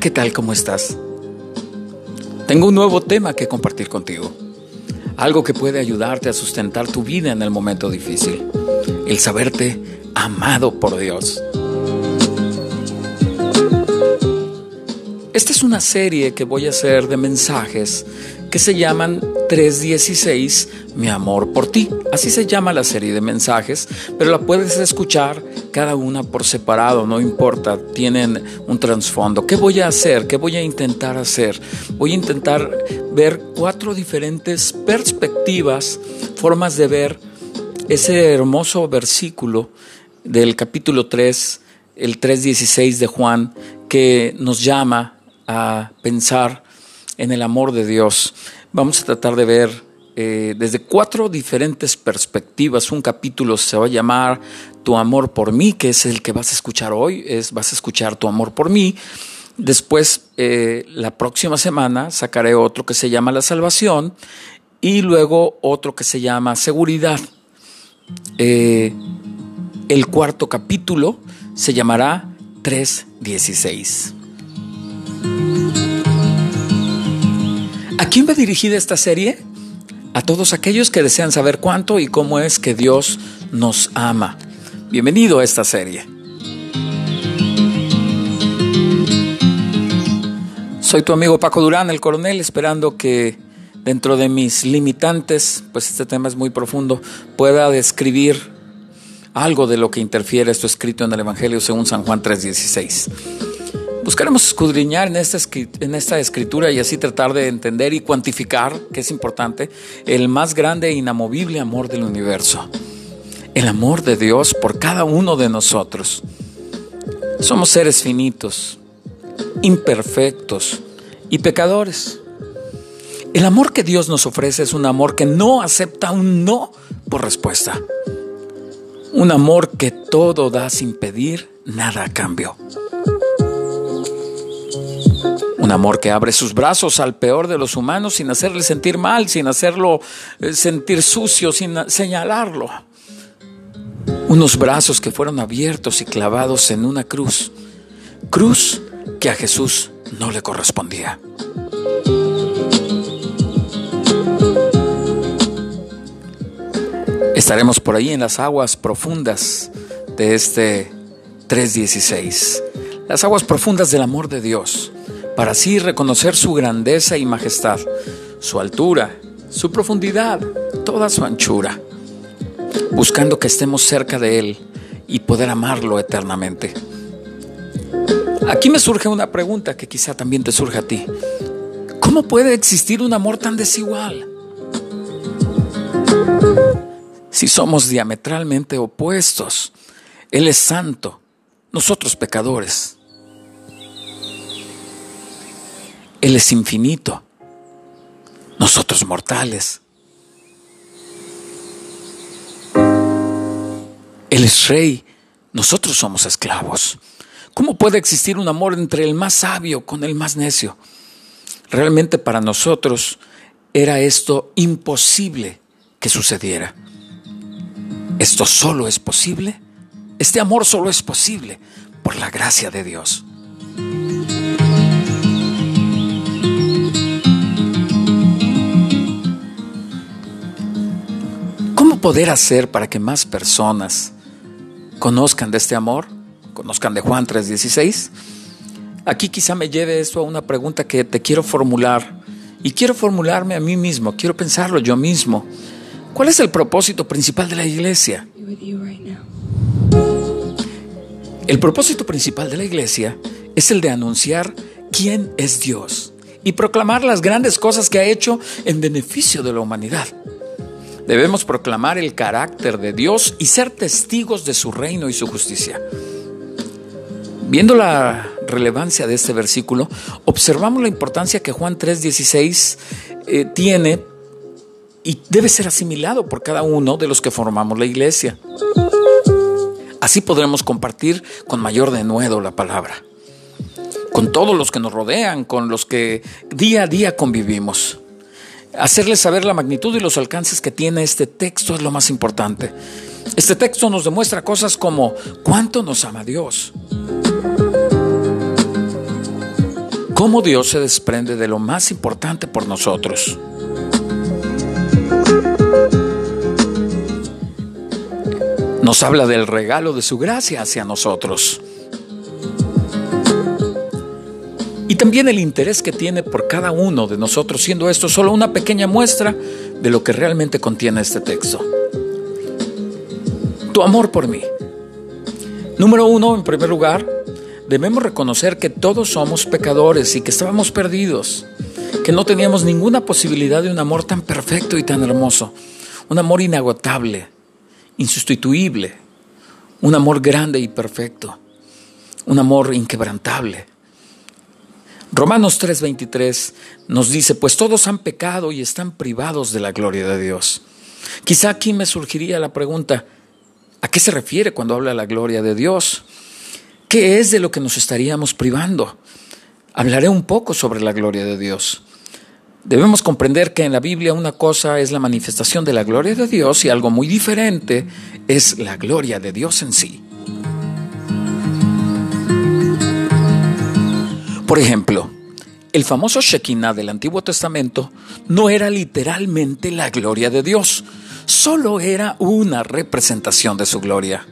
¿qué tal? ¿Cómo estás? Tengo un nuevo tema que compartir contigo. Algo que puede ayudarte a sustentar tu vida en el momento difícil. El saberte amado por Dios. Esta es una serie que voy a hacer de mensajes que se llaman 316, mi amor por ti. Así se llama la serie de mensajes, pero la puedes escuchar cada una por separado, no importa, tienen un trasfondo. ¿Qué voy a hacer? ¿Qué voy a intentar hacer? Voy a intentar ver cuatro diferentes perspectivas, formas de ver ese hermoso versículo del capítulo 3, el 3.16 de Juan, que nos llama a pensar en el amor de Dios. Vamos a tratar de ver eh, desde cuatro diferentes perspectivas. Un capítulo se va a llamar Tu amor por mí, que es el que vas a escuchar hoy, es vas a escuchar Tu amor por mí. Después, eh, la próxima semana, sacaré otro que se llama La salvación y luego otro que se llama Seguridad. Eh, el cuarto capítulo se llamará 316. ¿A quién va dirigida esta serie? A todos aquellos que desean saber cuánto y cómo es que Dios nos ama. Bienvenido a esta serie. Soy tu amigo Paco Durán, el coronel, esperando que dentro de mis limitantes, pues este tema es muy profundo, pueda describir algo de lo que interfiere esto escrito en el Evangelio según San Juan 3:16. Buscaremos escudriñar en esta, en esta escritura y así tratar de entender y cuantificar, que es importante, el más grande e inamovible amor del universo. El amor de Dios por cada uno de nosotros. Somos seres finitos, imperfectos y pecadores. El amor que Dios nos ofrece es un amor que no acepta un no por respuesta. Un amor que todo da sin pedir nada a cambio. Un amor que abre sus brazos al peor de los humanos sin hacerle sentir mal, sin hacerlo eh, sentir sucio, sin señalarlo. Unos brazos que fueron abiertos y clavados en una cruz. Cruz que a Jesús no le correspondía. Estaremos por ahí en las aguas profundas de este 316. Las aguas profundas del amor de Dios para así reconocer su grandeza y majestad, su altura, su profundidad, toda su anchura, buscando que estemos cerca de Él y poder amarlo eternamente. Aquí me surge una pregunta que quizá también te surge a ti. ¿Cómo puede existir un amor tan desigual? Si somos diametralmente opuestos, Él es santo, nosotros pecadores. Él es infinito, nosotros mortales. Él es rey, nosotros somos esclavos. ¿Cómo puede existir un amor entre el más sabio con el más necio? Realmente para nosotros era esto imposible que sucediera. Esto solo es posible, este amor solo es posible por la gracia de Dios. poder hacer para que más personas conozcan de este amor, conozcan de Juan 3:16? Aquí quizá me lleve esto a una pregunta que te quiero formular y quiero formularme a mí mismo, quiero pensarlo yo mismo. ¿Cuál es el propósito principal de la iglesia? El propósito principal de la iglesia es el de anunciar quién es Dios y proclamar las grandes cosas que ha hecho en beneficio de la humanidad. Debemos proclamar el carácter de Dios y ser testigos de su reino y su justicia. Viendo la relevancia de este versículo, observamos la importancia que Juan 3:16 eh, tiene y debe ser asimilado por cada uno de los que formamos la iglesia. Así podremos compartir con mayor denuedo la palabra, con todos los que nos rodean, con los que día a día convivimos. Hacerles saber la magnitud y los alcances que tiene este texto es lo más importante. Este texto nos demuestra cosas como cuánto nos ama Dios. cómo Dios se desprende de lo más importante por nosotros. Nos habla del regalo de su gracia hacia nosotros. También el interés que tiene por cada uno de nosotros, siendo esto solo una pequeña muestra de lo que realmente contiene este texto. Tu amor por mí. Número uno, en primer lugar, debemos reconocer que todos somos pecadores y que estábamos perdidos, que no teníamos ninguna posibilidad de un amor tan perfecto y tan hermoso, un amor inagotable, insustituible, un amor grande y perfecto, un amor inquebrantable. Romanos 3:23 nos dice, pues todos han pecado y están privados de la gloria de Dios. Quizá aquí me surgiría la pregunta, ¿A qué se refiere cuando habla la gloria de Dios? ¿Qué es de lo que nos estaríamos privando? Hablaré un poco sobre la gloria de Dios. Debemos comprender que en la Biblia una cosa es la manifestación de la gloria de Dios y algo muy diferente es la gloria de Dios en sí. Por ejemplo, el famoso Shekinah del Antiguo Testamento no era literalmente la gloria de Dios, solo era una representación de su gloria.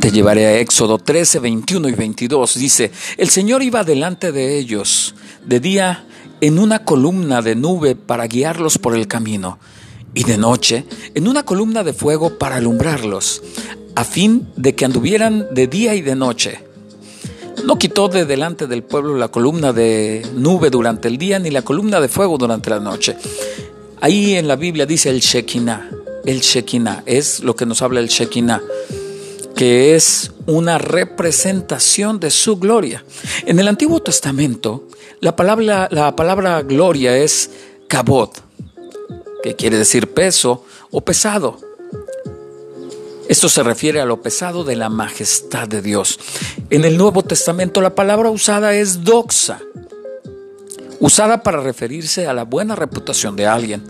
Te llevaré a Éxodo 13, 21 y 22. Dice, el Señor iba delante de ellos de día en una columna de nube para guiarlos por el camino, y de noche en una columna de fuego para alumbrarlos, a fin de que anduvieran de día y de noche. No quitó de delante del pueblo la columna de nube durante el día ni la columna de fuego durante la noche. Ahí en la Biblia dice el Shekinah. El Shekinah es lo que nos habla el Shekinah, que es una representación de su gloria. En el Antiguo Testamento, la palabra, la palabra gloria es kabod, que quiere decir peso o pesado. Esto se refiere a lo pesado de la majestad de Dios. En el Nuevo Testamento la palabra usada es doxa, usada para referirse a la buena reputación de alguien.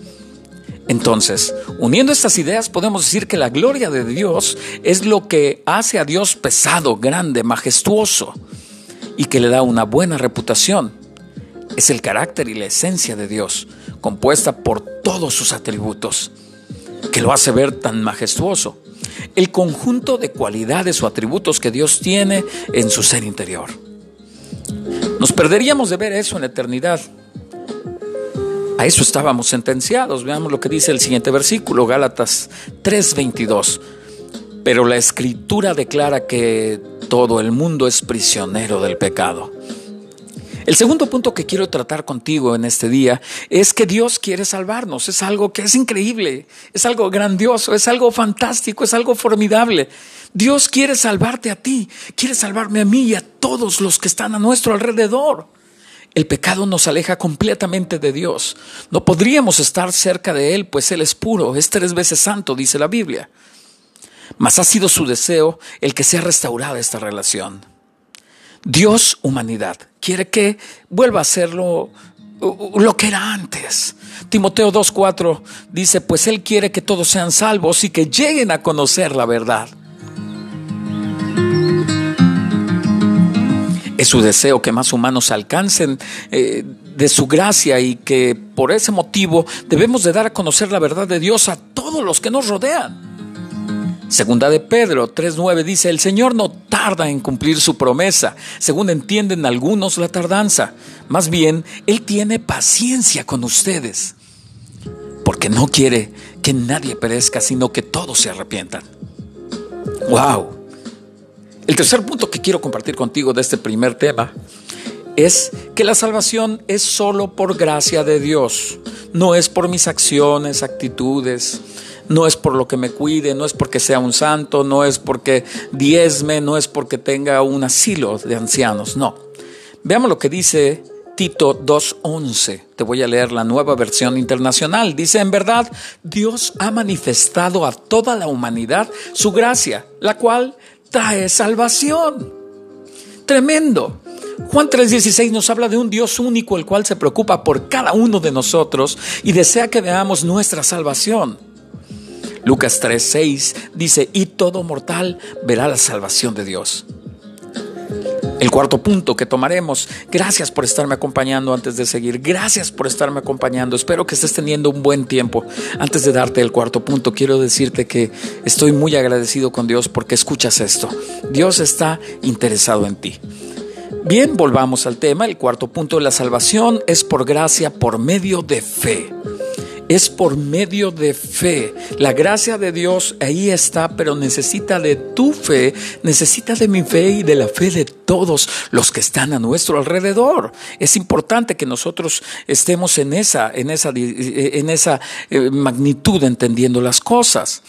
Entonces, uniendo estas ideas, podemos decir que la gloria de Dios es lo que hace a Dios pesado, grande, majestuoso y que le da una buena reputación. Es el carácter y la esencia de Dios, compuesta por todos sus atributos, que lo hace ver tan majestuoso el conjunto de cualidades o atributos que Dios tiene en su ser interior. Nos perderíamos de ver eso en la eternidad. A eso estábamos sentenciados. Veamos lo que dice el siguiente versículo, Gálatas 3:22. Pero la escritura declara que todo el mundo es prisionero del pecado. El segundo punto que quiero tratar contigo en este día es que Dios quiere salvarnos. Es algo que es increíble, es algo grandioso, es algo fantástico, es algo formidable. Dios quiere salvarte a ti, quiere salvarme a mí y a todos los que están a nuestro alrededor. El pecado nos aleja completamente de Dios. No podríamos estar cerca de Él, pues Él es puro, es tres veces santo, dice la Biblia. Mas ha sido su deseo el que sea restaurada esta relación. Dios, humanidad, quiere que vuelva a ser lo, lo que era antes. Timoteo 2.4 dice, pues Él quiere que todos sean salvos y que lleguen a conocer la verdad. Es su deseo que más humanos alcancen eh, de su gracia y que por ese motivo debemos de dar a conocer la verdad de Dios a todos los que nos rodean. Segunda de Pedro 3.9 dice, el Señor no tarda en cumplir su promesa, según entienden algunos la tardanza. Más bien, Él tiene paciencia con ustedes, porque no quiere que nadie perezca, sino que todos se arrepientan. ¡Wow! El tercer punto que quiero compartir contigo de este primer tema es que la salvación es solo por gracia de Dios, no es por mis acciones, actitudes, no es por lo que me cuide, no es porque sea un santo, no es porque diezme, no es porque tenga un asilo de ancianos, no. Veamos lo que dice Tito 2.11. Te voy a leer la nueva versión internacional. Dice, en verdad, Dios ha manifestado a toda la humanidad su gracia, la cual trae salvación. Tremendo. Juan 3:16 nos habla de un Dios único, el cual se preocupa por cada uno de nosotros y desea que veamos nuestra salvación. Lucas 3:6 dice, y todo mortal verá la salvación de Dios. El cuarto punto que tomaremos, gracias por estarme acompañando antes de seguir, gracias por estarme acompañando, espero que estés teniendo un buen tiempo. Antes de darte el cuarto punto, quiero decirte que estoy muy agradecido con Dios porque escuchas esto. Dios está interesado en ti. Bien, volvamos al tema. El cuarto punto de la salvación es por gracia, por medio de fe es por medio de fe. La gracia de Dios ahí está, pero necesita de tu fe, necesita de mi fe y de la fe de todos los que están a nuestro alrededor. Es importante que nosotros estemos en esa, en esa, en esa eh, magnitud entendiendo las cosas.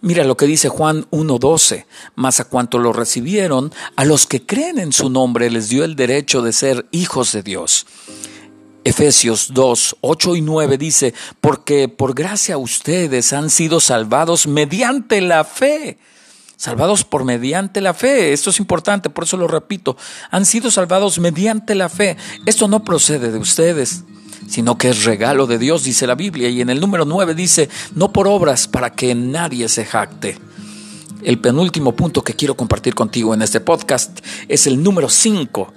Mira lo que dice Juan 1.12, más a cuanto lo recibieron, a los que creen en su nombre les dio el derecho de ser hijos de Dios. Efesios 2, 8 y 9 dice, porque por gracia ustedes han sido salvados mediante la fe. Salvados por mediante la fe. Esto es importante, por eso lo repito. Han sido salvados mediante la fe. Esto no procede de ustedes, sino que es regalo de Dios, dice la Biblia. Y en el número 9 dice, no por obras para que nadie se jacte. El penúltimo punto que quiero compartir contigo en este podcast es el número 5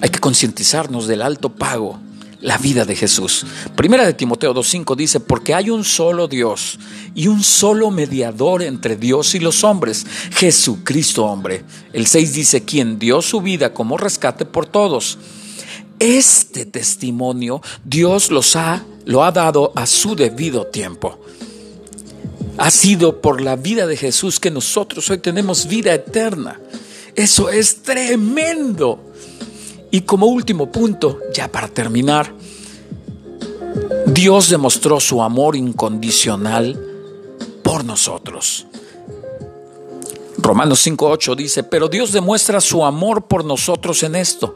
hay que concientizarnos del alto pago, la vida de Jesús. Primera de Timoteo 2.5 dice, porque hay un solo Dios y un solo mediador entre Dios y los hombres, Jesucristo hombre. El 6 dice, quien dio su vida como rescate por todos. Este testimonio Dios los ha, lo ha dado a su debido tiempo. Ha sido por la vida de Jesús que nosotros hoy tenemos vida eterna. Eso es tremendo. Y como último punto, ya para terminar, Dios demostró su amor incondicional por nosotros. Romanos 5.8 dice, pero Dios demuestra su amor por nosotros en esto,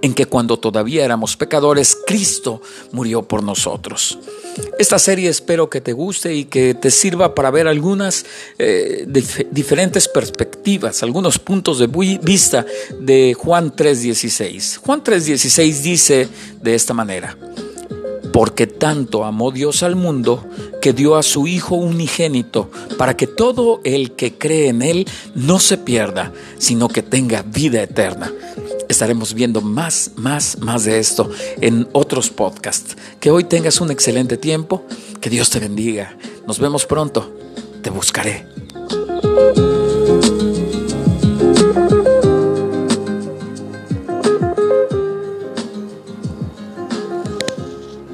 en que cuando todavía éramos pecadores, Cristo murió por nosotros. Esta serie espero que te guste y que te sirva para ver algunas eh, diferentes perspectivas, algunos puntos de vista de Juan 3.16. Juan 3.16 dice de esta manera, porque tanto amó Dios al mundo que dio a su Hijo unigénito, para que todo el que cree en Él no se pierda, sino que tenga vida eterna estaremos viendo más, más, más de esto en otros podcasts. Que hoy tengas un excelente tiempo, que Dios te bendiga. Nos vemos pronto, te buscaré.